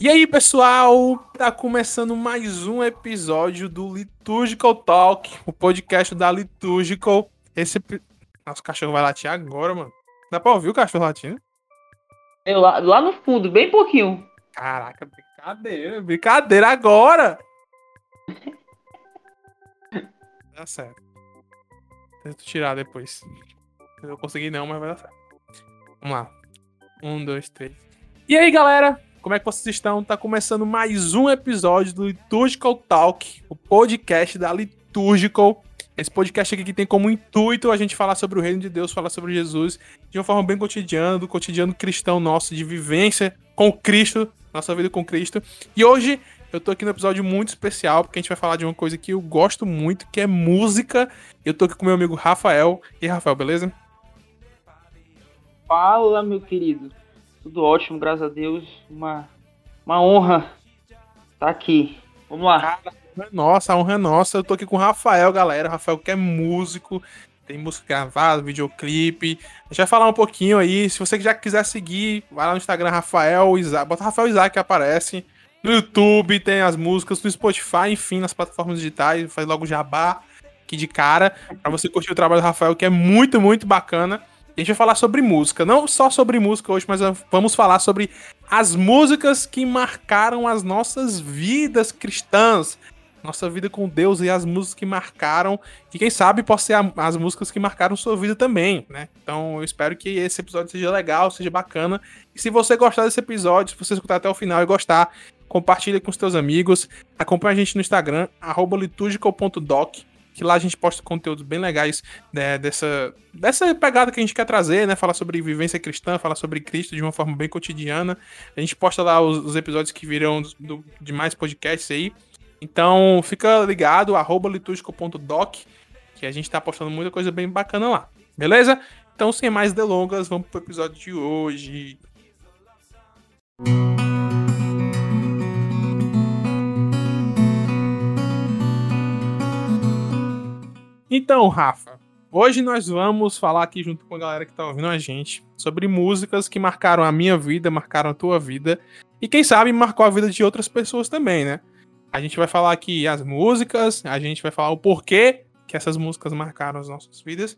E aí, pessoal, tá começando mais um episódio do Liturgical Talk, o podcast da Liturgical. Esse nosso cachorro vai latir agora, mano. Dá pra ouvir o cachorro latindo? Eu, lá, lá no fundo, bem pouquinho. Caraca, brincadeira, brincadeira agora! Dá certo. Tento tirar depois. Eu não consegui não, mas vai dar certo. Vamos lá. Um, dois, três. E aí, galera? Como é que vocês estão? Tá começando mais um episódio do Liturgical Talk, o podcast da Liturgical. Esse podcast aqui que tem como intuito a gente falar sobre o reino de Deus, falar sobre Jesus de uma forma bem cotidiana, do cotidiano cristão nosso, de vivência com Cristo, nossa vida com Cristo. E hoje eu tô aqui no episódio muito especial, porque a gente vai falar de uma coisa que eu gosto muito, que é música. Eu tô aqui com meu amigo Rafael. E Rafael, beleza? Fala, meu querido. Tudo ótimo, graças a Deus. Uma, uma honra tá aqui. Vamos lá. Nossa, a honra é nossa. Eu tô aqui com o Rafael, galera. O Rafael que é músico, tem música gravada, videoclipe. A gente vai falar um pouquinho aí. Se você já quiser seguir, vai lá no Instagram Rafael Isaac. Bota Rafael Isaac que aparece. No YouTube tem as músicas, no Spotify, enfim, nas plataformas digitais. Faz logo jabá aqui de cara. Pra você curtir o trabalho do Rafael, que é muito, muito bacana. A gente vai falar sobre música. Não só sobre música hoje, mas vamos falar sobre as músicas que marcaram as nossas vidas cristãs nossa vida com Deus e as músicas que marcaram. E quem sabe pode ser a, as músicas que marcaram sua vida também, né? Então eu espero que esse episódio seja legal, seja bacana. E se você gostar desse episódio, se você escutar até o final e gostar, compartilha com os teus amigos. Acompanhe a gente no Instagram, liturgical.doc, que lá a gente posta conteúdos bem legais né, dessa, dessa pegada que a gente quer trazer, né? Falar sobre vivência cristã, falar sobre Cristo de uma forma bem cotidiana. A gente posta lá os, os episódios que virão do, de mais podcasts aí. Então fica ligado, arroba liturgico.doc, que a gente tá postando muita coisa bem bacana lá. Beleza? Então, sem mais delongas, vamos pro episódio de hoje. Então, Rafa, hoje nós vamos falar aqui junto com a galera que tá ouvindo a gente sobre músicas que marcaram a minha vida, marcaram a tua vida e quem sabe marcou a vida de outras pessoas também, né? A gente vai falar aqui as músicas, a gente vai falar o porquê que essas músicas marcaram as nossas vidas.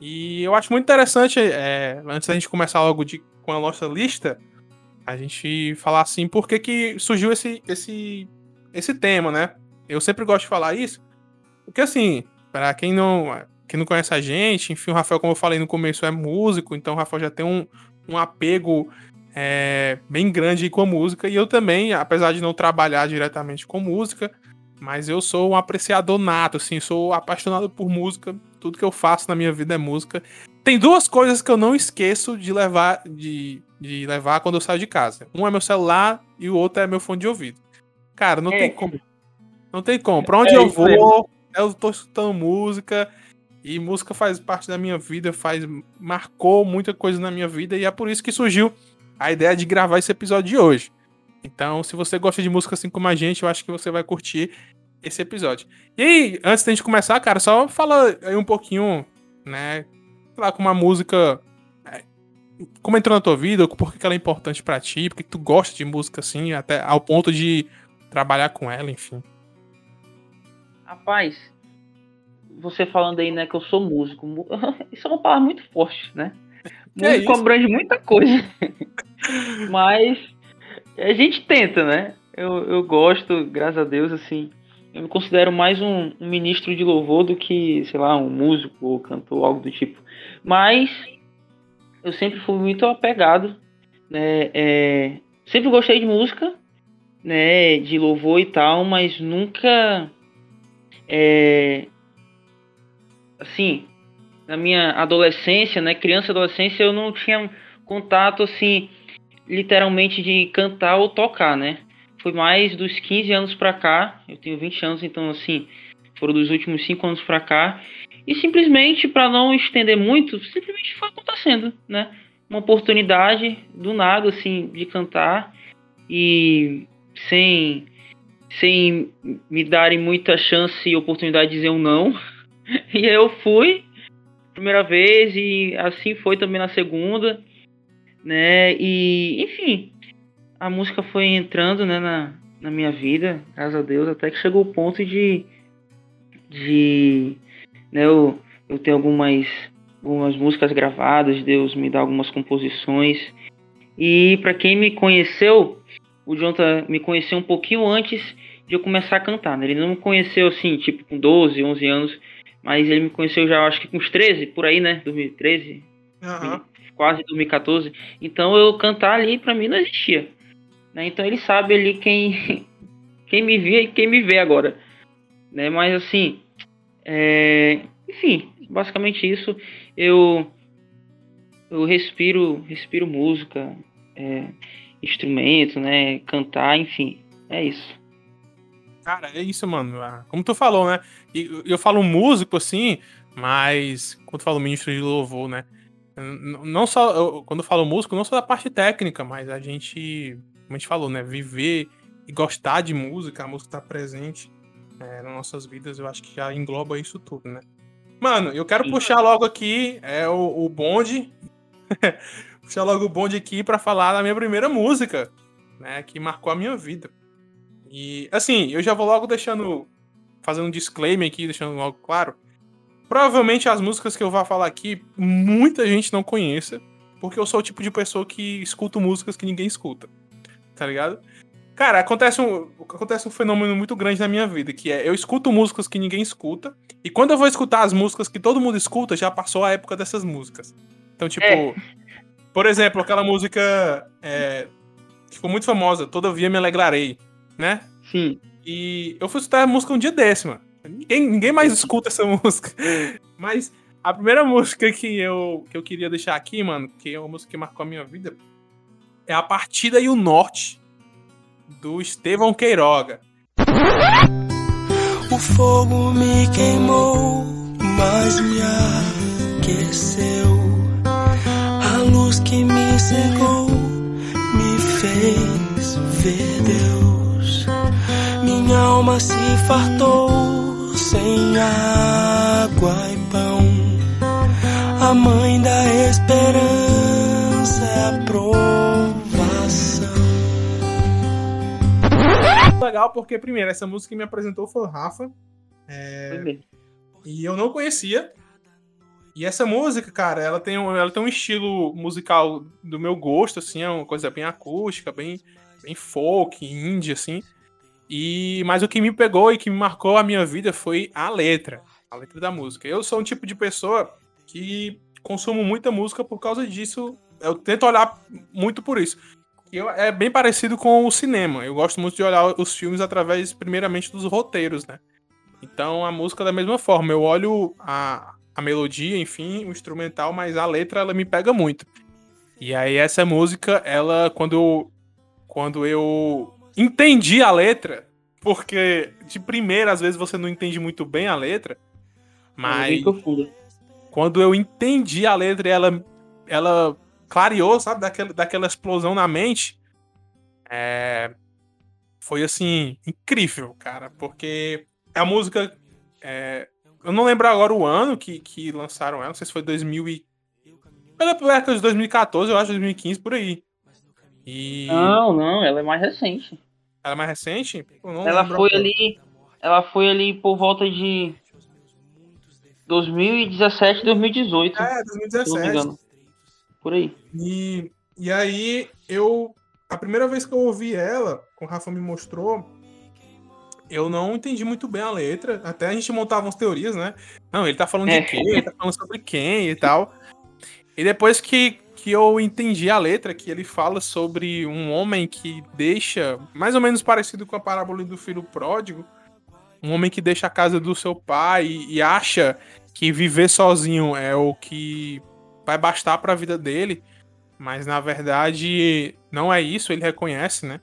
E eu acho muito interessante, é, antes da gente começar logo de, com a nossa lista, a gente falar assim, por que, que surgiu esse, esse, esse tema, né? Eu sempre gosto de falar isso, porque assim, para quem não, quem não conhece a gente, enfim, o Rafael, como eu falei no começo, é músico, então o Rafael já tem um, um apego é, bem grande com a música. E eu também, apesar de não trabalhar diretamente com música, mas eu sou um apreciador nato, assim, sou apaixonado por música. Tudo que eu faço na minha vida é música. Tem duas coisas que eu não esqueço de levar, de, de levar quando eu saio de casa. Um é meu celular e o outro é meu fone de ouvido. Cara, não é. tem como. Não tem como. Pra onde é eu vou, eu tô escutando música. E música faz parte da minha vida, faz marcou muita coisa na minha vida e é por isso que surgiu a ideia de gravar esse episódio de hoje. Então, se você gosta de música assim como a gente, eu acho que você vai curtir esse episódio. E aí, antes da gente começar, cara, só fala aí um pouquinho, né? Lá, com uma música. É, como entrou na tua vida, por que ela é importante para ti, por que tu gosta de música assim, até ao ponto de trabalhar com ela, enfim. Rapaz, você falando aí, né, que eu sou músico. Isso é uma palavra muito forte, né? músico é abrange muita coisa. Mas a gente tenta, né? Eu, eu gosto, graças a Deus, assim. Eu me considero mais um, um ministro de louvor do que, sei lá, um músico ou cantor, algo do tipo. Mas eu sempre fui muito apegado, né? É, sempre gostei de música, né? De louvor e tal, mas nunca. É, assim, na minha adolescência, né? Criança e adolescência, eu não tinha contato assim literalmente de cantar ou tocar, né? Foi mais dos 15 anos para cá, eu tenho 20 anos, então assim, foram dos últimos 5 anos para cá. E simplesmente, para não estender muito, simplesmente foi acontecendo, né? Uma oportunidade do nada, assim, de cantar e sem, sem me darem muita chance e oportunidade de dizer um não. E eu fui, primeira vez, e assim foi também na segunda né? E, enfim, a música foi entrando, né, na, na minha vida, graças a Deus, até que chegou o ponto de. de. Né, eu, eu tenho algumas, algumas músicas gravadas, Deus me dá algumas composições. E para quem me conheceu, o Jonathan me conheceu um pouquinho antes de eu começar a cantar. Né? Ele não me conheceu assim, tipo, com 12, 11 anos, mas ele me conheceu já, acho que com uns 13, por aí, né? 2013, uhum. quase 2014. Então eu cantar ali para mim não existia. Né? Então ele sabe ali quem, quem me via e quem me vê agora. Né? Mas assim, é... enfim, basicamente isso. Eu eu respiro, respiro música, é, instrumento, né? Cantar, enfim, é isso. Cara, é isso, mano. Ah, como tu falou, né? Eu, eu falo músico assim, mas quando eu falo ministro de louvor, né? Não só, eu, quando eu falo músico, não só da parte técnica, mas a gente como a gente falou, né? Viver e gostar de música, a música tá presente é, nas nossas vidas, eu acho que já engloba isso tudo, né? Mano, eu quero Sim. puxar logo aqui é o, o bonde. puxar logo o bonde aqui para falar da minha primeira música, né? Que marcou a minha vida. E, assim, eu já vou logo deixando. Fazendo um disclaimer aqui, deixando logo claro. Provavelmente as músicas que eu vou falar aqui, muita gente não conheça, porque eu sou o tipo de pessoa que escuto músicas que ninguém escuta tá ligado? Cara, acontece um, acontece um fenômeno muito grande na minha vida, que é eu escuto músicas que ninguém escuta, e quando eu vou escutar as músicas que todo mundo escuta, já passou a época dessas músicas. Então, tipo, é. Por exemplo, aquela música é, que ficou muito famosa, Todavia Me Alegrarei, né? Sim. E eu fui escutar a música um dia desse, mano. Ninguém, ninguém mais escuta essa música. Mas a primeira música que eu, que eu queria deixar aqui, mano, que é uma música que marcou a minha vida, é a partida e o norte do Estevão Queiroga. O fogo me queimou, mas me aqueceu. A luz que me cegou me fez ver Deus. Minha alma se fartou sem água e pão. A mãe da esperança é a legal porque, primeiro, essa música que me apresentou foi o Rafa. É... E eu não conhecia. E essa música, cara, ela tem, um, ela tem um estilo musical do meu gosto, assim, é uma coisa bem acústica, bem, bem folk, indie, assim. E, mas o que me pegou e que me marcou a minha vida foi a letra, a letra da música. Eu sou um tipo de pessoa que consumo muita música por causa disso. Eu tento olhar muito por isso eu, é bem parecido com o cinema. Eu gosto muito de olhar os filmes através, primeiramente, dos roteiros, né? Então a música da mesma forma. Eu olho a, a melodia, enfim, o instrumental, mas a letra ela me pega muito. E aí essa música, ela, quando eu, quando eu entendi a letra, porque de primeira às vezes você não entende muito bem a letra, mas quando eu entendi a letra, ela, ela clareou, sabe, daquela, daquela explosão na mente. É, foi assim, incrível, cara, porque a música. É, eu não lembro agora o ano que, que lançaram ela, não sei se foi 2000 e. Pela época de 2014, eu acho, 2015, por aí. E... Não, não, ela é mais recente. Ela é mais recente? ela foi ali. Ela foi ali por volta de 2017, 2018. É, 2017 por aí. E, e aí eu. A primeira vez que eu ouvi ela, com o Rafa me mostrou, eu não entendi muito bem a letra. Até a gente montava umas teorias, né? Não, ele tá falando é. de quê? Ele tá falando sobre quem e tal. E depois que, que eu entendi a letra, que ele fala sobre um homem que deixa, mais ou menos parecido com a parábola do filho pródigo, um homem que deixa a casa do seu pai e, e acha que viver sozinho é o que vai bastar para a vida dele, mas na verdade não é isso, ele reconhece, né?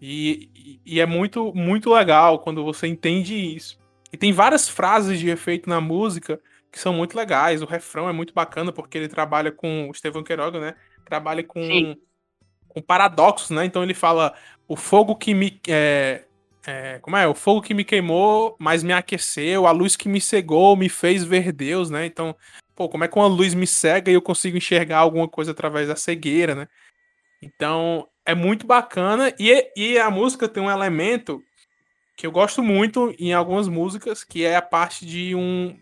E, e, é muito, muito legal quando você entende isso. E tem várias frases de efeito na música que são muito legais. O refrão é muito bacana porque ele trabalha com o Estevão Queiroga, né? Trabalha com, com paradoxos, né? Então ele fala: o fogo que me. É, é, como é? O fogo que me queimou, mas me aqueceu, a luz que me cegou, me fez ver Deus, né? Então pô, como é que uma luz me cega e eu consigo enxergar alguma coisa através da cegueira, né? Então, é muito bacana e, e a música tem um elemento que eu gosto muito em algumas músicas, que é a parte de um,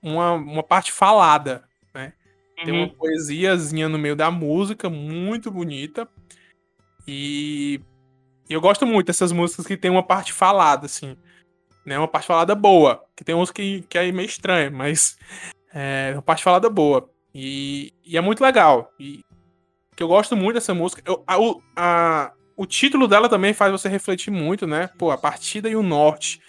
uma, uma parte falada, né? Uhum. Tem uma uhum. poesiazinha no meio da música, muito bonita. E eu gosto muito dessas músicas que tem uma parte falada, assim. Né? Uma parte falada boa. Que tem uns que, que é meio estranho, mas é uma parte falada boa. E, e é muito legal. E que eu gosto muito dessa música. Eu, a, a, o título dela também faz você refletir muito, né? Pô, a partida e o norte.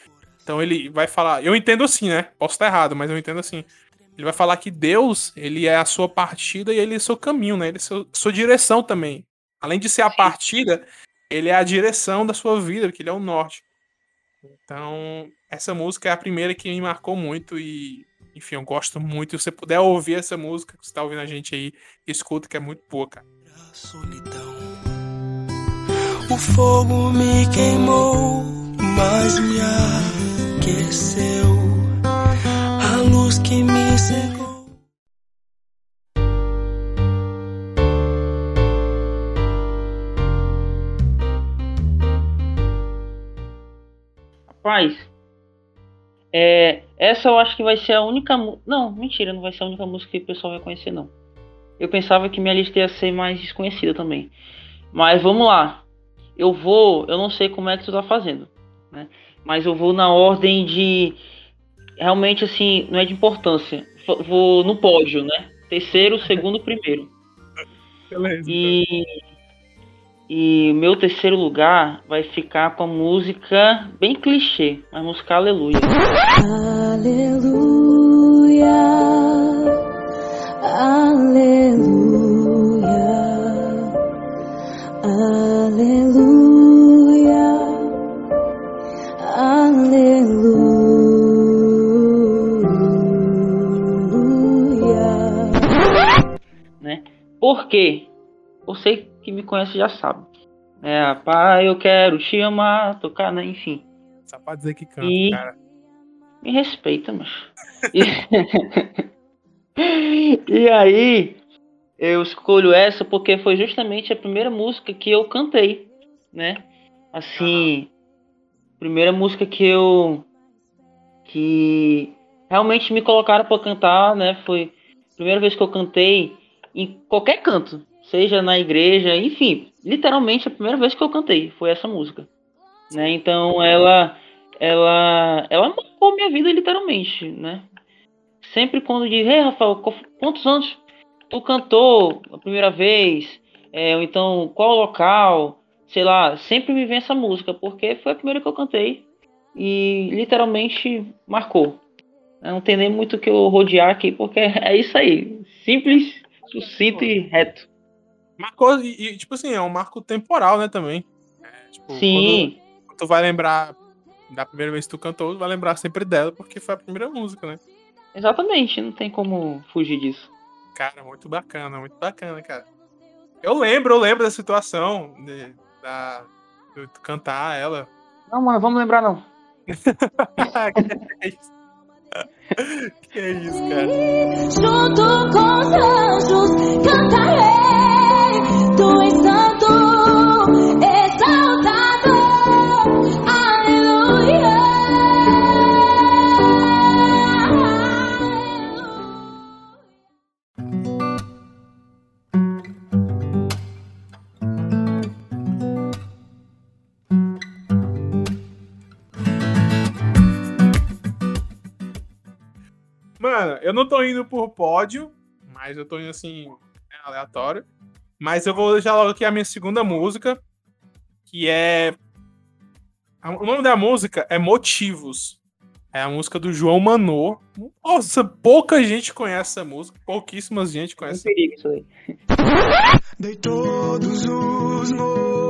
Então ele vai falar. Eu entendo assim, né? Posso estar errado, mas eu entendo assim. Ele vai falar que Deus, ele é a sua partida e ele é o seu caminho, né? Ele é a sua, sua direção também. Além de ser a partida, ele é a direção da sua vida, porque ele é o norte. Então, essa música é a primeira que me marcou muito e, enfim, eu gosto muito. Se você puder ouvir essa música, que você tá ouvindo a gente aí, escuta que é muito boa, cara. Solidão. O fogo me queimou, mas me aqueceu. A luz que me cegou. Rapaz, é, essa eu acho que vai ser a única. Não, mentira, não vai ser a única música que o pessoal vai conhecer, não. Eu pensava que minha lista ia ser mais desconhecida também. Mas vamos lá eu vou, eu não sei como é que tu tá fazendo, né? Mas eu vou na ordem de realmente assim, não é de importância. Vou no pódio, né? Terceiro, segundo, primeiro. Beleza. E e meu terceiro lugar vai ficar com a música bem clichê, a música Aleluia. Aleluia. Aleluia. Aleluia, aleluia. Né? Por quê? Você que me conhece já sabe. É, pai, eu quero te amar, tocar, né? Enfim. Só pra dizer que canta, e... cara. Me respeita, mas. e... aí, eu escolho essa porque foi justamente a primeira música que eu cantei, né? Assim, primeira música que eu que realmente me colocaram para cantar, né? Foi a primeira vez que eu cantei em qualquer canto, seja na igreja, enfim, literalmente a primeira vez que eu cantei foi essa música, né? Então ela ela ela marcou minha vida literalmente, né? Sempre quando diz, ei Rafael, quantos anos tu cantou a primeira vez, é, ou então qual local, sei lá, sempre me vem essa música, porque foi a primeira que eu cantei e literalmente marcou. Não tem nem muito que eu rodear aqui, porque é isso aí. Simples, sucinto e reto. Marcou, e, tipo assim, é um marco temporal, né, também. É, tipo, Sim. Quando, quando tu vai lembrar da primeira vez que tu cantou, tu vai lembrar sempre dela, porque foi a primeira música, né? Exatamente, não tem como fugir disso. Cara, muito bacana, muito bacana, cara. Eu lembro, eu lembro da situação de, da, de cantar ela. Não, mano, vamos lembrar não. que é isso? que é isso, cara? Junto com os anjos cantarei, tu és santo, eu não tô indo por pódio, mas eu tô indo assim, é aleatório. Mas eu vou deixar logo aqui a minha segunda música, que é. O nome da música é Motivos. É a música do João Manô. Nossa, pouca gente conhece essa música. Pouquíssima gente conhece. É um perigo isso aí. Dei todos os motivos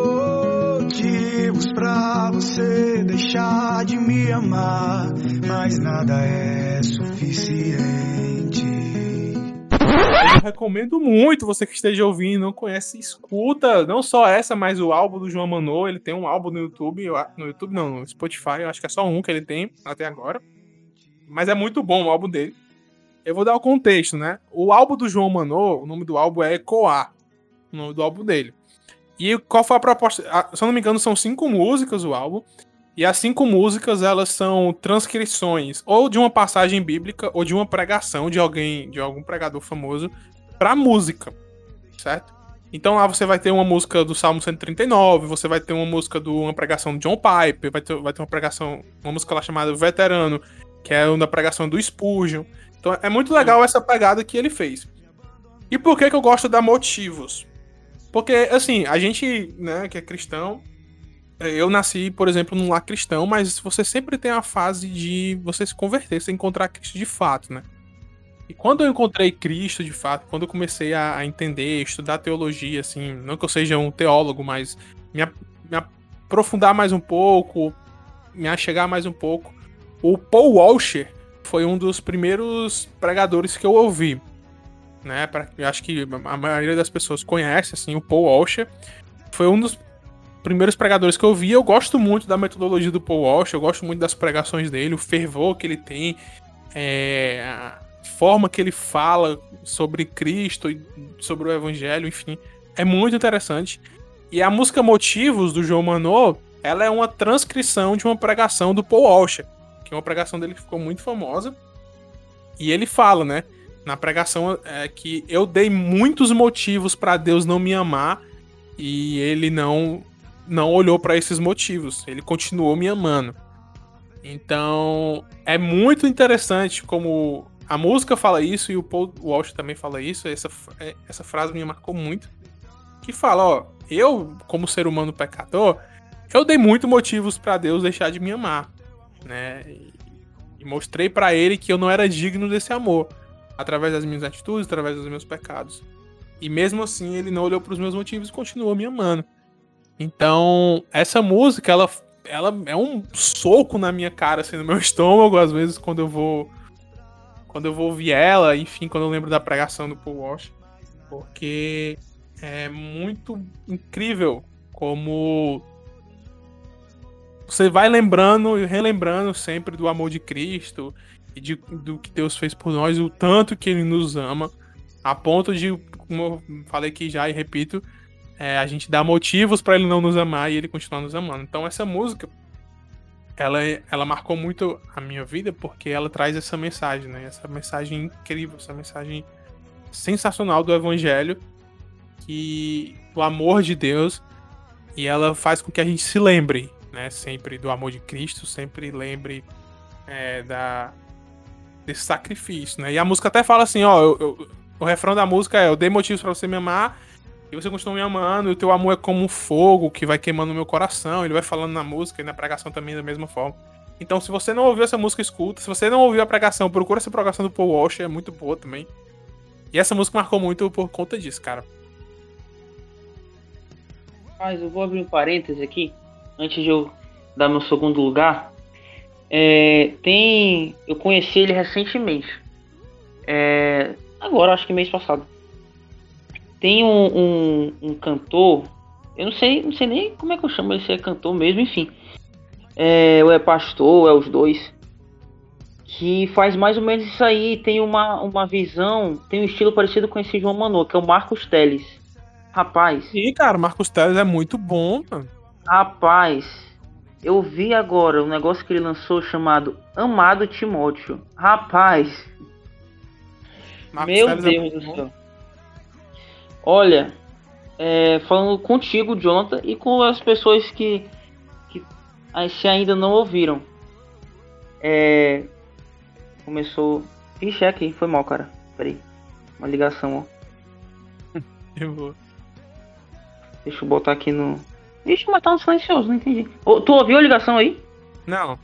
pra você deixar de me amar, mas nada é suficiente. Eu recomendo muito você que esteja ouvindo, não conhece, escuta não só essa, mas o álbum do João Manô. Ele tem um álbum no YouTube, no YouTube não, no Spotify, eu acho que é só um que ele tem até agora. Mas é muito bom o álbum dele. Eu vou dar o contexto, né? O álbum do João Manô, o nome do álbum é Ecoar, o nome do álbum dele. E qual foi a proposta? Se eu não me engano, são cinco músicas o álbum. E as cinco músicas, elas são transcrições ou de uma passagem bíblica ou de uma pregação de alguém, de algum pregador famoso pra música, certo? Então lá você vai ter uma música do Salmo 139, você vai ter uma música de uma pregação de John Piper, vai ter, vai ter uma pregação, uma música lá chamada Veterano, que é uma pregação do Spurgeon. Então é muito legal essa pegada que ele fez. E por que que eu gosto da Motivos? Porque, assim, a gente, né, que é cristão, eu nasci, por exemplo, num lar cristão, mas você sempre tem a fase de você se converter, você encontrar Cristo de fato, né? E quando eu encontrei Cristo de fato, quando eu comecei a, a entender, estudar teologia, assim, não que eu seja um teólogo, mas me, me aprofundar mais um pouco, me achegar mais um pouco, o Paul Washer foi um dos primeiros pregadores que eu ouvi. Né, pra, eu acho que a maioria das pessoas conhece assim, o Paul Washer. Foi um dos primeiros pregadores que eu vi, eu gosto muito da metodologia do Paul Walsh, eu gosto muito das pregações dele, o fervor que ele tem, é, a forma que ele fala sobre Cristo e sobre o Evangelho, enfim, é muito interessante. E a música Motivos do João Manô, ela é uma transcrição de uma pregação do Paul Walsh, que é uma pregação dele que ficou muito famosa. E ele fala, né, na pregação é, que eu dei muitos motivos para Deus não me amar e ele não não olhou para esses motivos. Ele continuou me amando. Então, é muito interessante como a música fala isso e o Paul Walsh também fala isso. Essa, é, essa frase me marcou muito. Que fala, ó, eu, como ser humano pecador, eu dei muito motivos para Deus deixar de me amar, né? E mostrei para ele que eu não era digno desse amor, através das minhas atitudes, através dos meus pecados. E mesmo assim, ele não olhou para os meus motivos e continuou me amando. Então, essa música, ela, ela é um soco na minha cara, assim, no meu estômago, às vezes, quando eu vou. Quando eu vou ouvir ela, enfim, quando eu lembro da pregação do Paul Walsh. Porque é muito incrível como você vai lembrando e relembrando sempre do amor de Cristo e de, do que Deus fez por nós, o tanto que Ele nos ama, a ponto de, como eu falei aqui já e repito, é, a gente dá motivos para ele não nos amar e ele continuar nos amando. Então essa música, ela, ela marcou muito a minha vida porque ela traz essa mensagem, né? Essa mensagem incrível, essa mensagem sensacional do evangelho que o amor de Deus e ela faz com que a gente se lembre, né? Sempre do amor de Cristo, sempre lembre é, da desse sacrifício, né? E a música até fala assim, ó, eu, eu, o refrão da música é: eu dei motivos para você me amar e você continua me amando, e o teu amor é como um fogo que vai queimando o meu coração. Ele vai falando na música e na pregação também da mesma forma. Então, se você não ouviu essa música, escuta. Se você não ouviu a pregação, procura essa pregação do Paul Walsh, é muito boa também. E essa música marcou muito por conta disso, cara. Mas eu vou abrir um parêntese aqui, antes de eu dar meu segundo lugar. É, tem. Eu conheci ele recentemente. É, agora, acho que mês passado. Tem um, um, um, cantor, eu não sei, não sei nem como é que eu chamo ele, se é cantor mesmo, enfim. É, ou é pastor, ou é os dois. Que faz mais ou menos isso aí, tem uma, uma visão, tem um estilo parecido com esse João Manu, que é o Marcos Teles. Rapaz. Ih, cara, Marcos Teles é muito bom, mano. Rapaz, eu vi agora um negócio que ele lançou chamado Amado Timóteo. Rapaz. Marcos meu Teles é Deus é do céu. Olha, é, falando contigo, Jonathan, e com as pessoas que, que se ainda não ouviram. É, começou. Ixi, é aqui, foi mal, cara. Peraí. Uma ligação, ó. Eu vou. Deixa eu botar aqui no. Ixi, mas tá no silencioso, não entendi. tu ouviu a ligação aí? Não.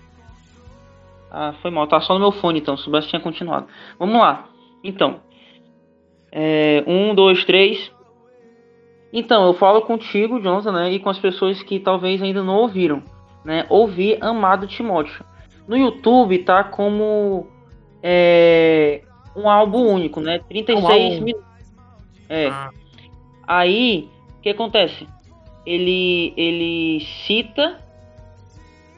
Ah, foi mal, tá só no meu fone então, se soubesse tinha continuado. Vamos lá. Então, é, um, dois, três. Então, eu falo contigo, Jonathan, né? E com as pessoas que talvez ainda não ouviram, né? Ouvir Amado Timóteo. No YouTube tá como é, um álbum único, né? 36 um minutos. É. Ah. Aí, o que acontece? Ele, ele cita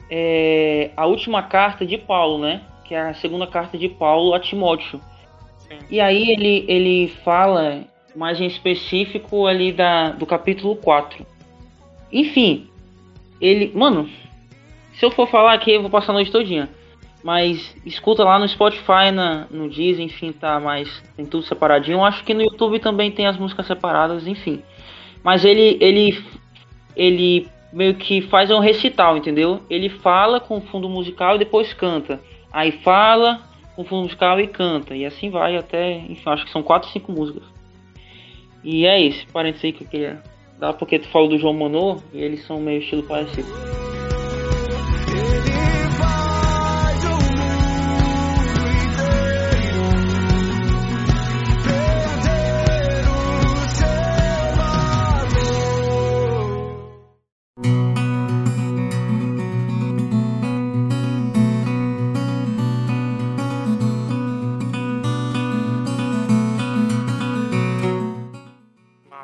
é, a última carta de Paulo, né? Que é a segunda carta de Paulo a Timóteo. E aí ele, ele fala mais em específico ali da, do capítulo 4, enfim, ele. Mano, se eu for falar aqui, eu vou passar a noite todinha. Mas escuta lá no Spotify, na, no Deezer, enfim, tá mais. Tem tudo separadinho. Eu acho que no YouTube também tem as músicas separadas, enfim. Mas ele. ele. Ele meio que faz um recital, entendeu? Ele fala com fundo musical e depois canta. Aí fala com fundo musical e canta. E assim vai até. Enfim, acho que são quatro, cinco músicas. E é isso, parênteses aí que eu queria dar, porque tu falou do João Manô e eles são meio estilo parecido.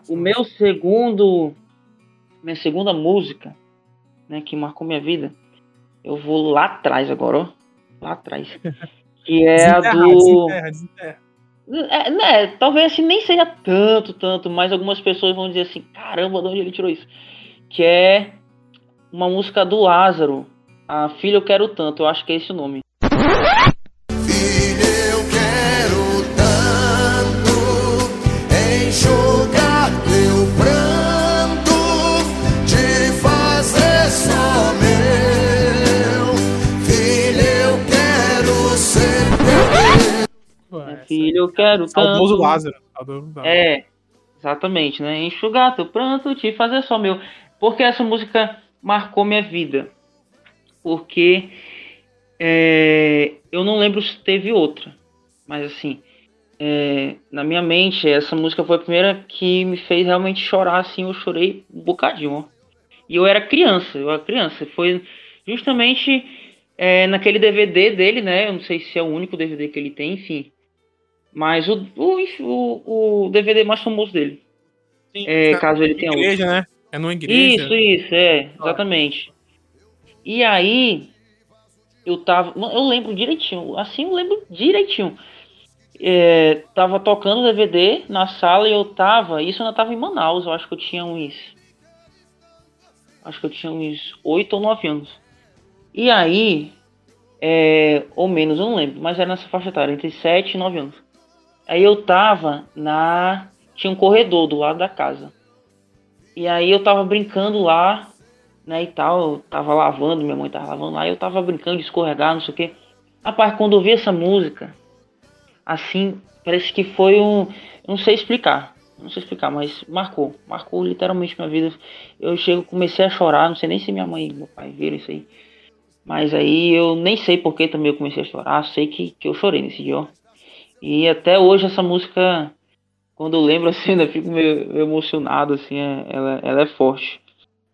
O meu segundo. Minha segunda música, né, que marcou minha vida. Eu vou lá atrás agora, ó. Lá atrás. Que é a do. Desenterra, desenterra. É, né, talvez assim nem seja tanto, tanto, mas algumas pessoas vão dizer assim, caramba, de onde ele tirou isso? Que é uma música do Lázaro, a Filha Eu Quero Tanto, eu acho que é esse o nome. Filho, eu quero Saudoso tanto. Lázaro. É, exatamente, né? Enxugar teu pranto, te fazer só meu. Porque essa música marcou minha vida. Porque é, eu não lembro se teve outra. Mas assim, é, na minha mente, essa música foi a primeira que me fez realmente chorar, assim, eu chorei um bocadinho, ó. E eu era criança, eu era criança. Foi justamente é, naquele DVD dele, né? Eu não sei se é o único DVD que ele tem, enfim. Mas o, o, o DVD mais famoso dele. Sim, é, é caso ele tenha igreja, outro. né? É numa igreja. Isso, isso, é, exatamente. E aí, eu tava. Eu lembro direitinho, assim eu lembro direitinho. É, tava tocando DVD na sala e eu tava. Isso eu ainda tava em Manaus, eu acho que eu tinha uns. Acho que eu tinha uns 8 ou 9 anos. E aí, é, ou menos, eu não lembro, mas era nessa faixa etária, entre 7 e 9 anos. Aí eu tava na. Tinha um corredor do lado da casa. E aí eu tava brincando lá, né, e tal. Eu tava lavando, minha mãe tava lavando lá. Eu tava brincando de escorregar, não sei o que. Rapaz, quando eu vi essa música, assim, parece que foi um. Não sei explicar. Não sei explicar, mas marcou. Marcou literalmente minha vida. Eu chego, comecei a chorar. Não sei nem se minha mãe e meu pai viram isso aí. Mas aí eu nem sei por que também eu comecei a chorar. Sei que, que eu chorei nesse dia, ó. E até hoje essa música, quando eu lembro assim, eu fico meio emocionado, assim, é, ela, ela é forte.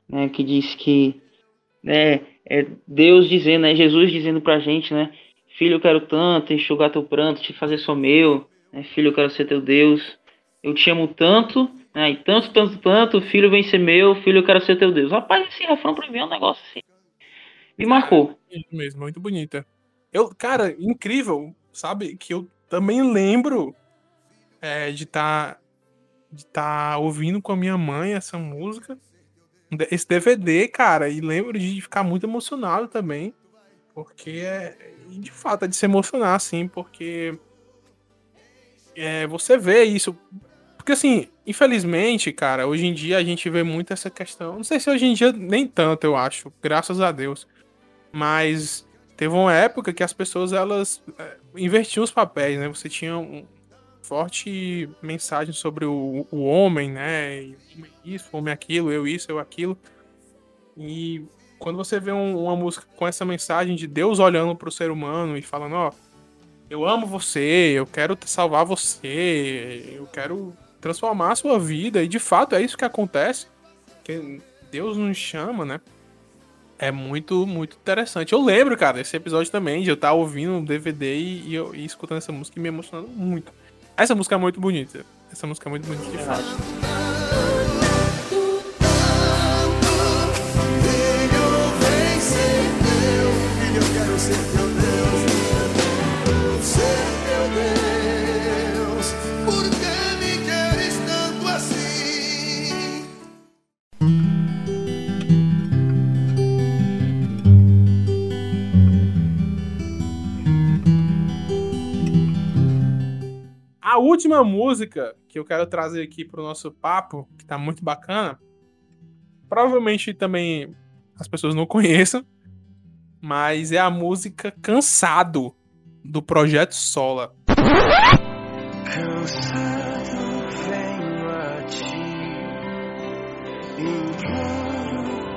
Né, que diz que né, é Deus dizendo, é Jesus dizendo pra gente, né? Filho, eu quero tanto enxugar teu pranto, te fazer só meu. Né, filho, eu quero ser teu Deus. Eu te amo tanto, né? E tanto, tanto, tanto, filho vem ser meu, filho, eu quero ser teu Deus. Rapaz, esse refrão pra mim é um negócio assim. Me marcou. Mesmo, muito bonita. Eu, cara, incrível, sabe? Que eu também lembro é, de estar tá, de tá ouvindo com a minha mãe essa música, esse DVD, cara, e lembro de ficar muito emocionado também, porque é, de fato é de se emocionar, assim, porque é, você vê isso. Porque assim, infelizmente, cara, hoje em dia a gente vê muito essa questão. Não sei se hoje em dia nem tanto, eu acho, graças a Deus. Mas teve uma época que as pessoas elas é, invertiam os papéis, né? Você tinha um forte mensagem sobre o, o homem, né? Isso, homem aquilo, eu isso, eu aquilo. E quando você vê um, uma música com essa mensagem de Deus olhando para o ser humano e falando, ó, eu amo você, eu quero salvar você, eu quero transformar a sua vida, e de fato é isso que acontece, que Deus nos chama, né? É muito, muito interessante. Eu lembro, cara, esse episódio também, de eu estar tá ouvindo um DVD e, e, eu, e escutando essa música e me emocionando muito. Essa música é muito bonita. Essa música é muito bonita de fato. A última música que eu quero trazer aqui pro nosso papo, que tá muito bacana, provavelmente também as pessoas não conheçam, mas é a música Cansado do Projeto Sola. Cansado venho a ti,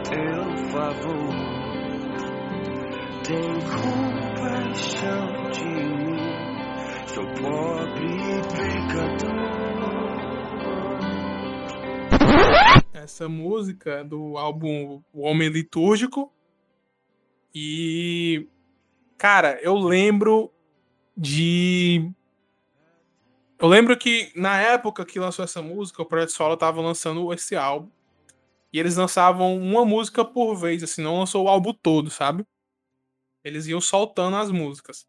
teu favor, tem compaixão de mim, sou pobre pecador. Essa música do álbum O Homem Litúrgico e cara, eu lembro de eu lembro que na época que lançou essa música, o Projeto Solo tava lançando esse álbum. E eles lançavam uma música por vez, assim, não lançou o álbum todo, sabe? Eles iam soltando as músicas.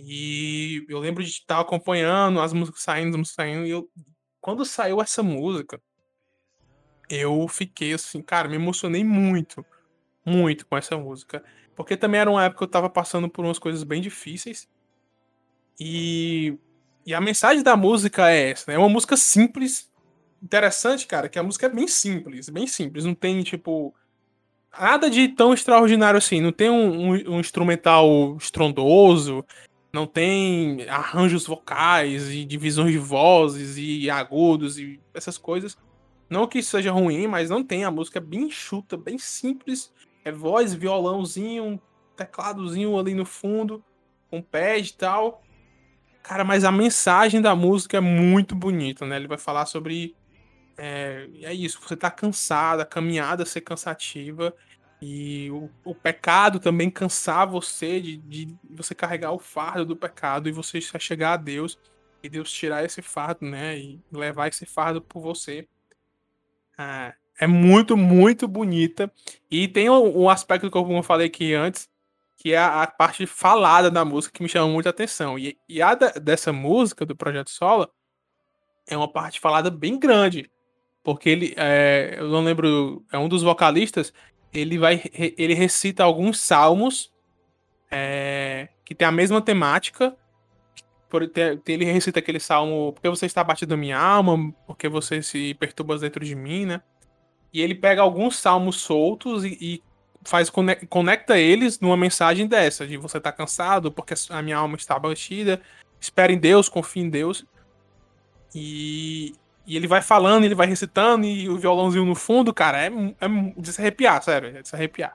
E eu lembro de estar acompanhando as músicas saindo, as músicas saindo, e eu, quando saiu essa música, eu fiquei assim, cara, me emocionei muito, muito com essa música. Porque também era uma época que eu tava passando por umas coisas bem difíceis. E e a mensagem da música é essa, né? É uma música simples, interessante, cara, que a música é bem simples, bem simples. Não tem, tipo, nada de tão extraordinário assim. Não tem um, um, um instrumental estrondoso, não tem arranjos vocais e divisões de vozes e agudos e essas coisas. Não que isso seja ruim, mas não tem. A música é bem enxuta, bem simples. É voz, violãozinho, um tecladozinho ali no fundo, com pad e tal. Cara, mas a mensagem da música é muito bonita, né? Ele vai falar sobre. É, é isso, você tá cansado, a caminhada ser cansativa. E o, o pecado também cansar você de, de você carregar o fardo do pecado e você chegar a Deus e Deus tirar esse fardo, né? E levar esse fardo por você. É, é muito, muito bonita. E tem um, um aspecto que eu falei aqui antes, que é a, parte falada da música que me chama muita atenção. E, e a da, dessa música do Projeto Sola é uma parte falada bem grande. Porque ele, é, eu não lembro, é um dos vocalistas, ele vai, ele recita alguns salmos é, que tem a mesma temática. Por, ele recita aquele salmo, porque você está batido na minha alma, porque você se perturba dentro de mim, né? E ele pega alguns salmos soltos e, e faz conecta eles numa mensagem dessa, de você tá cansado porque a minha alma está abatida, espere em Deus, confie em Deus. E, e ele vai falando, ele vai recitando, e o violãozinho no fundo, cara, é, é de se arrepiar, sério, é de se arrepiar.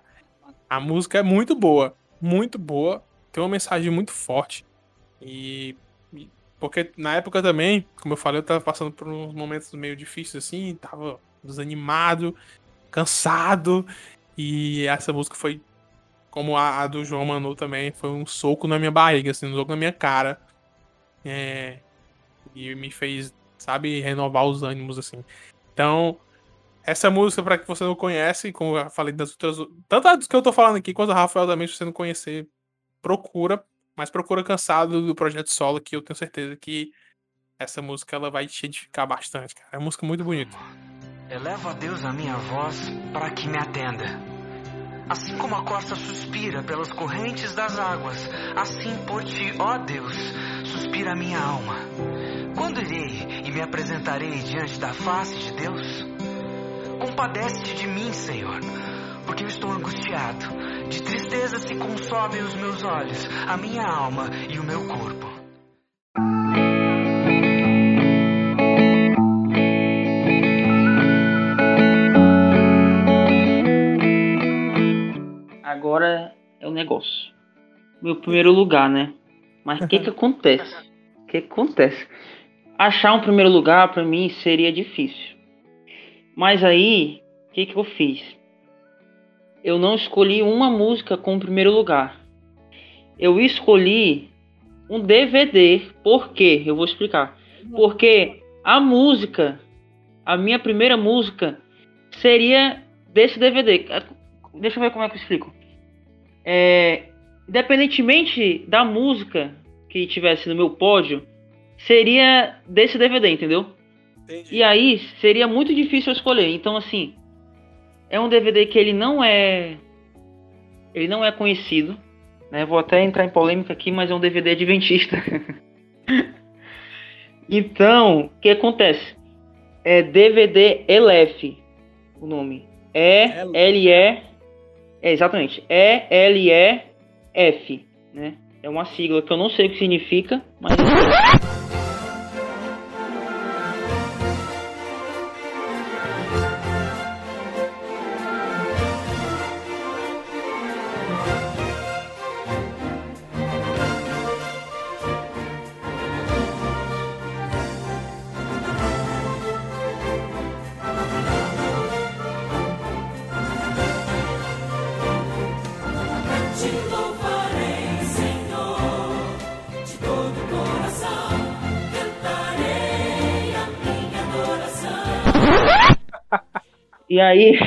A música é muito boa, muito boa, tem uma mensagem muito forte. E, porque na época também, como eu falei, eu tava passando por uns momentos meio difíceis assim, tava desanimado, cansado, e essa música foi, como a, a, do João Manu também, foi um soco na minha barriga, assim, um soco na minha cara. É, e me fez, sabe, renovar os ânimos, assim. Então, essa música, para que você não conhece, como eu falei das outras. Tanto que eu tô falando aqui, quanto a Rafael também, se você não conhecer, procura. Mas procura cansado do projeto solo, que eu tenho certeza que essa música ela vai te edificar bastante, cara. É uma música muito bonita. Elevo a Deus a minha voz para que me atenda. Assim como a costa suspira pelas correntes das águas, assim por ti, ó Deus, suspira a minha alma. Quando irei e me apresentarei diante da face de Deus? Compadece-te de mim, Senhor, porque eu estou angustiado. De tristeza se consomem os meus olhos, a minha alma e o meu corpo. Agora é o negócio. Meu primeiro lugar, né? Mas o que que acontece? O que, que acontece? Achar um primeiro lugar para mim seria difícil. Mas aí, o que que eu fiz? Eu não escolhi uma música como primeiro lugar. Eu escolhi um DVD. Por quê? Eu vou explicar. Porque a música, a minha primeira música, seria desse DVD. Deixa eu ver como é que eu explico é, independentemente da música que tivesse no meu pódio, seria desse DVD, entendeu? Entendi. E aí seria muito difícil eu escolher. Então, assim, é um DVD que ele não é. Ele não é conhecido. Né? Vou até entrar em polêmica aqui, mas é um DVD adventista. Então, o que acontece? É DVD ELEF, o nome. E-L-E... É, exatamente. E-L-E-F, né? É uma sigla que eu não sei o que significa, mas... aí.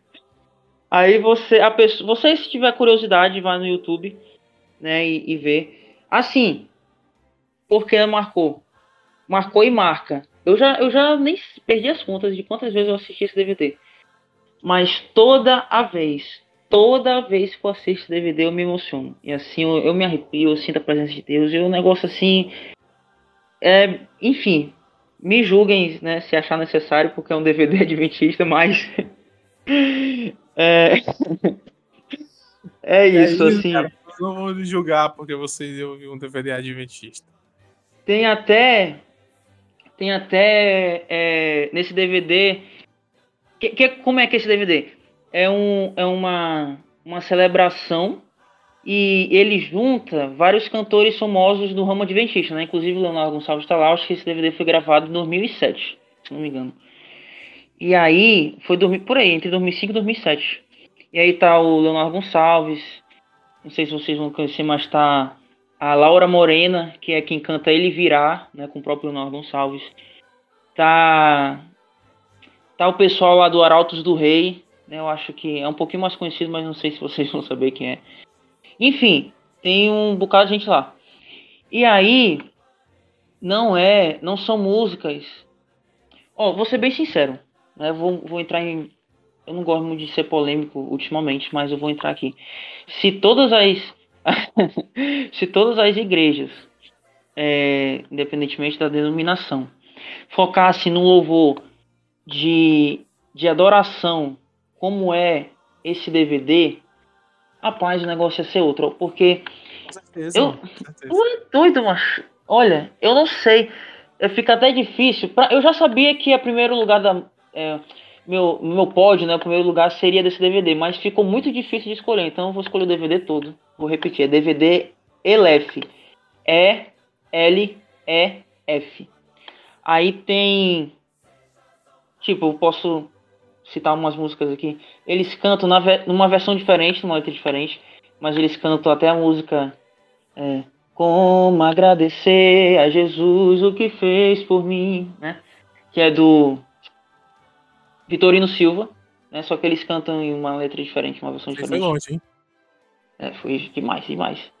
aí você. A pessoa, você, se tiver curiosidade, vai no YouTube, né? E, e vê. Assim. Porque marcou. Marcou e marca. Eu já, eu já nem perdi as contas de quantas vezes eu assisti esse DVD. Mas toda a vez, toda vez que eu assisto DVD eu me emociono. E assim eu, eu me arrepio, eu sinto a presença de Deus. E o um negócio assim. É, enfim, me julguem, né, se achar necessário, porque é um DVD adventista, mas. é... é isso, é isso assim. Cara, não vou lhe julgar porque você ouviu um DVD adventista. Tem até. Tem até. É, nesse DVD. Que, que, como é que é esse DVD? É, um, é uma, uma celebração e ele junta vários cantores famosos do ramo adventista, né? Inclusive Leonardo Gonçalves lá, acho que esse DVD foi gravado em 2007, se não me engano. E aí, foi dormir por aí, entre 2005 e 2007. E aí tá o Leonardo Gonçalves, não sei se vocês vão conhecer, mas tá a Laura Morena, que é quem canta Ele Virá, né, com o próprio Leonardo Gonçalves. Tá tá o pessoal lá do Arautos do Rei, né, eu acho que é um pouquinho mais conhecido, mas não sei se vocês vão saber quem é. Enfim, tem um bocado de gente lá. E aí, não é, não são músicas. Ó, vou ser bem sincero, né? Vou, vou entrar em. Eu não gosto muito de ser polêmico ultimamente, mas eu vou entrar aqui. Se todas as. se todas as igrejas, é, independentemente da denominação, focassem no louvor de, de adoração, como é esse DVD, rapaz, o negócio ia ser outro. Porque. Com certeza. Eu, tu é doido, macho. Olha, eu não sei. Fica até difícil. Pra, eu já sabia que a primeiro lugar da. É, meu, meu pódio, né? O primeiro lugar seria desse DVD, mas ficou muito difícil de escolher. Então eu vou escolher o DVD todo. Vou repetir: é DVD ELEF. E L E F. Aí tem. Tipo, eu posso citar umas músicas aqui. Eles cantam na, numa versão diferente, numa letra diferente, mas eles cantam até a música é, Como agradecer a Jesus o que fez por mim, né? Que é do Vitorino Silva, né? Só que eles cantam em uma letra diferente, uma versão diferente. Foi longe, hein? É, foi demais, demais.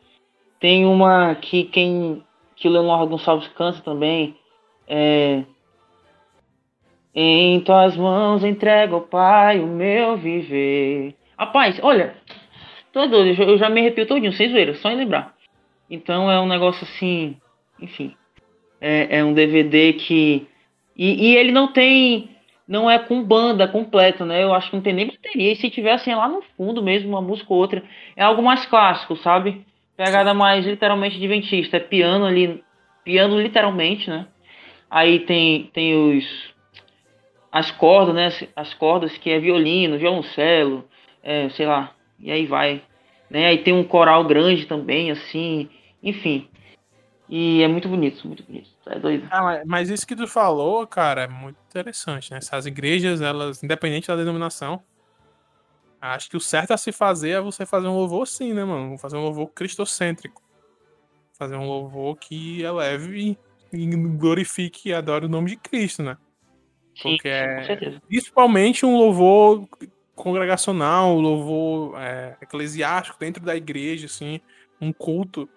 Tem uma que quem que o Leonardo Gonçalves canta também, é em tuas mãos entrego, Pai, o meu viver. Rapaz, olha, tô doido, eu já me arrepio todinho, sem zoeira, só em lembrar. Então é um negócio assim, enfim. É, é um DVD que. E, e, ele não tem. Não é com banda completa, né? Eu acho que não tem nem bateria. E se tivesse lá no fundo mesmo, uma música ou outra, é algo mais clássico, sabe? Pegada mais literalmente adventista. É piano ali. Piano literalmente, né? Aí tem, tem os as cordas, né? As cordas que é violino, violoncelo, é, sei lá, e aí vai. Né? Aí tem um coral grande também, assim, enfim. E é muito bonito, muito bonito. É doido. Ah, mas isso que tu falou, cara, é muito interessante, né? Essas igrejas, elas, independente da denominação, acho que o certo a se fazer é você fazer um louvor sim, né, mano? Fazer um louvor cristocêntrico. Fazer um louvor que eleve e glorifique e adore o nome de Cristo, né? Porque é principalmente um louvor congregacional, um louvor é, eclesiástico dentro da igreja, assim, um culto.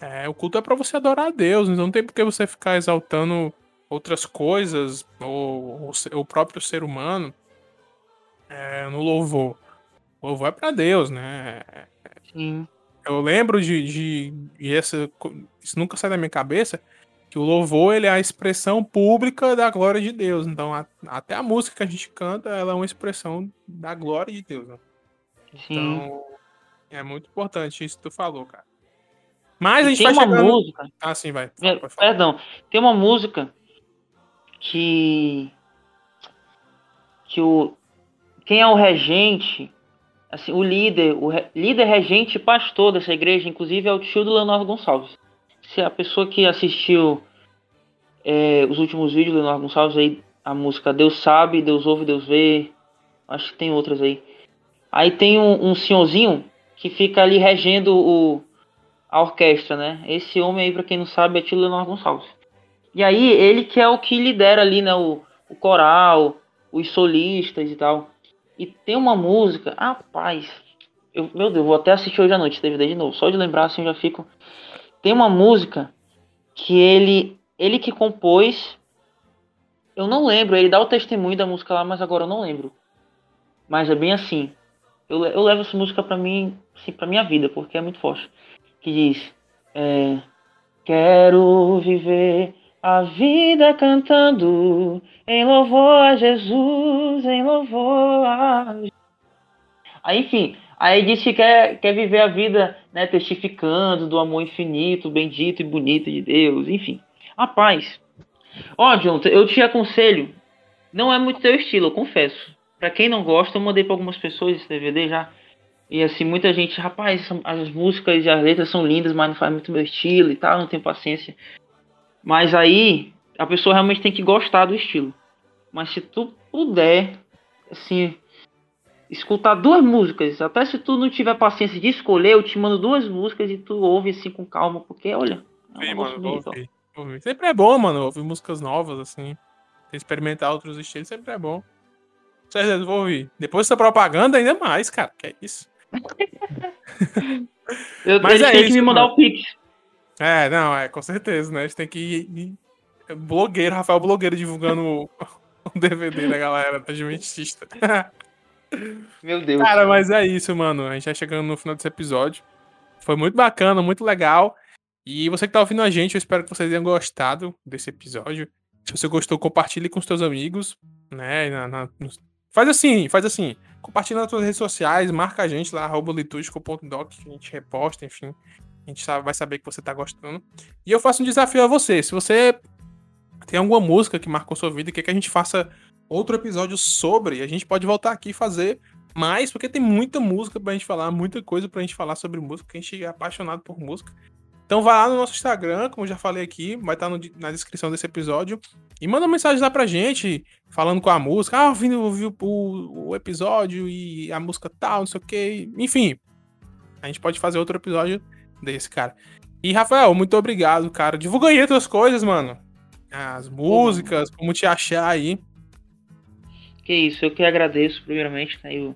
É, o culto é para você adorar a Deus, então não tem por que você ficar exaltando outras coisas ou, ou o próprio ser humano é, no louvor. O louvor é para Deus, né? Sim. Eu lembro de, de, de essa, isso nunca sai da minha cabeça, que o louvor ele é a expressão pública da glória de Deus. Então, a, até a música que a gente canta, ela é uma expressão da glória de Deus. Né? Sim. Então, é muito importante isso que tu falou, cara. Mas a gente tem vai uma chegando... música. Ah, sim, vai. É, Fala. Perdão, tem uma música que que o quem é o regente, assim, o líder, o re- líder regente e pastor dessa igreja, inclusive é o tio do Leonardo Gonçalves. Se a pessoa que assistiu é, os últimos vídeos do Leonardo Gonçalves aí, a música Deus sabe, Deus ouve, Deus vê, acho que tem outras aí. Aí tem um, um senhorzinho que fica ali regendo o, a orquestra, né? Esse homem aí, pra quem não sabe, é tio Leonardo Gonçalves. E aí, ele que é o que lidera ali, né? O, o coral, os solistas e tal. E tem uma música, rapaz, eu, meu Deus, vou até assistir hoje à noite DVD de novo. Só de lembrar assim eu já fico. Tem uma música que ele, ele que compôs. Eu não lembro, ele dá o testemunho da música lá, mas agora eu não lembro. Mas é bem assim. Eu, eu levo essa música pra mim, assim, pra minha vida, porque é muito forte. Que diz: é, Quero viver a vida cantando em louvor a Jesus, em louvor a. Aí, enfim, aí diz que quer, quer viver a vida né, testificando do amor infinito, bendito e bonito de Deus, enfim. Rapaz, ó, Jonathan, eu te aconselho, não é muito teu estilo, eu confesso. Pra quem não gosta, eu mandei pra algumas pessoas esse DVD já. E assim, muita gente, rapaz, as músicas e as letras são lindas, mas não faz muito meu estilo e tal, não tenho paciência. Mas aí, a pessoa realmente tem que gostar do estilo. Mas se tu puder, assim, escutar duas músicas, até se tu não tiver paciência de escolher, eu te mando duas músicas e tu ouve assim com calma, porque olha, é Sim, mano, bonito. Sempre é bom, mano, ouvir músicas novas, assim. Experimentar outros estilos sempre é bom. Com certeza, vou ouvir. Depois dessa propaganda, ainda mais, cara. Que é isso? Eu, Mas eles é têm que me mandar mano. o Pix. É, não, é, com certeza, né? A gente tem que ir. ir- Blogueiro, Rafael Blogueiro divulgando o, DVD da galera da Adventista. Meu Deus. Cara, mas é isso, mano. A gente vai chegando no final desse episódio. Foi muito bacana, muito legal. E você que tá ouvindo a gente, eu espero que vocês tenham gostado desse episódio. Se você gostou, compartilhe com os seus amigos, né? na- na- Faz assim, faz assim. Compartilha nas suas redes sociais, marca a gente lá, arroba litúrgico.doc, que a gente reposta, enfim. A gente sabe- vai saber que você tá gostando. E eu faço um desafio a você. Se você tem alguma música que marcou sua vida quer que a gente faça outro episódio sobre, a gente pode voltar aqui e fazer mais, porque tem muita música pra gente falar, muita coisa pra gente falar sobre música, que a gente é apaixonado por música. Então vai lá no nosso Instagram, como eu já falei aqui, vai estar no- na descrição desse episódio. E manda uma mensagem lá pra gente, falando com a música. Ah, ouvindo ouvi o, o, o episódio e a música tal, não sei o que. Enfim, a gente pode fazer outro episódio desse, cara. E, Rafael, muito obrigado, cara. Divulga aí outras coisas, mano. As músicas, como te achar aí. Que isso, eu que agradeço primeiramente né, o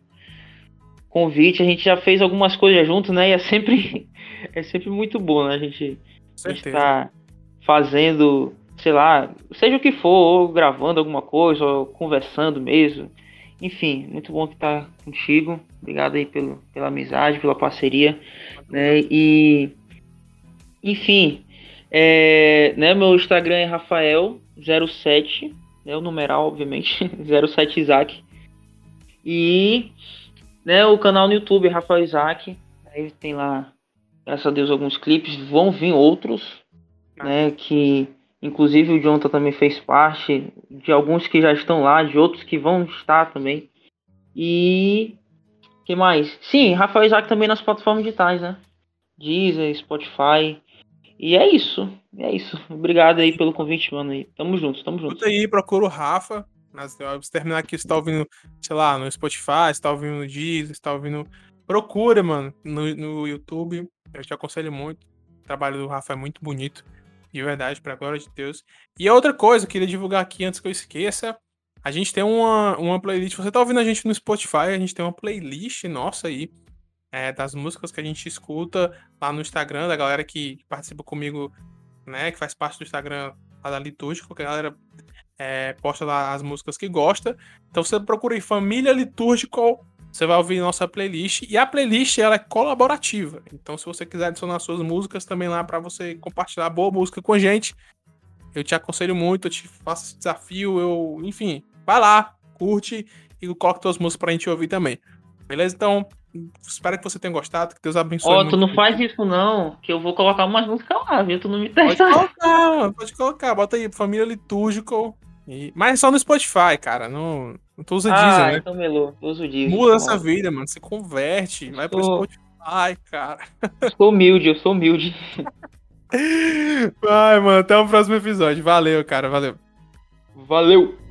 convite. A gente já fez algumas coisas juntos, né? E é sempre, é sempre muito bom, né? A gente, Com a gente certeza. tá fazendo, sei lá, seja o que for, ou gravando alguma coisa, ou conversando mesmo. Enfim, muito bom estar contigo. Obrigado aí pelo, pela amizade, pela parceria. Né? E, enfim, é, né, meu Instagram é Rafael07, né, o numeral, obviamente, 07 Isaac. E né, o canal no YouTube, Rafael Isaac. Aí tem lá, graças a Deus, alguns clipes. Vão vir outros, né? Que inclusive o Jonathan também fez parte. De alguns que já estão lá, de outros que vão estar também. E. que mais? Sim, Rafael Isaac também nas plataformas digitais, né? Deezer, Spotify. E é isso. É isso. Obrigado aí pelo convite, mano. E tamo junto, tamo junto. Escuta aí, procura o Rafa. Nas, se terminar aqui, você tá ouvindo, sei lá, no Spotify, você tá ouvindo no Deezer, você tá ouvindo. Procura, mano, no, no YouTube. Eu te aconselho muito. O trabalho do Rafa é muito bonito. De verdade, pra glória de Deus. E a outra coisa, eu queria divulgar aqui antes que eu esqueça. A gente tem uma, uma playlist. Você tá ouvindo a gente no Spotify, a gente tem uma playlist nossa aí. É, das músicas que a gente escuta lá no Instagram, da galera que participa comigo, né? Que faz parte do Instagram lá da Litúrgico, que a galera é, posta lá as músicas que gosta. Então você procura aí Família Litúrgico, você vai ouvir nossa playlist. E a playlist ela é colaborativa. Então se você quiser adicionar suas músicas também lá para você compartilhar boa música com a gente, Eu te aconselho muito, eu te faço esse desafio, eu, enfim, vai lá, curte e coloque tuas músicas pra gente ouvir também. Beleza? Então, espero que você tenha gostado, que Deus abençoe. Ó, oh, tu não faz isso não, que eu vou colocar umas músicas lá, viu? Tu não me testa. Pode colocar, pode colocar, bota aí, Família Litúrgico. E... Mas só no Spotify, cara, não, não tu usa ah, Deezer, né? então melou, uso Deezer. Muda essa vida, mano, você converte, vai pro Spotify, cara. Eu sou humilde, eu sou humilde. Vai, mano, até o próximo episódio. Valeu, cara, valeu. Valeu!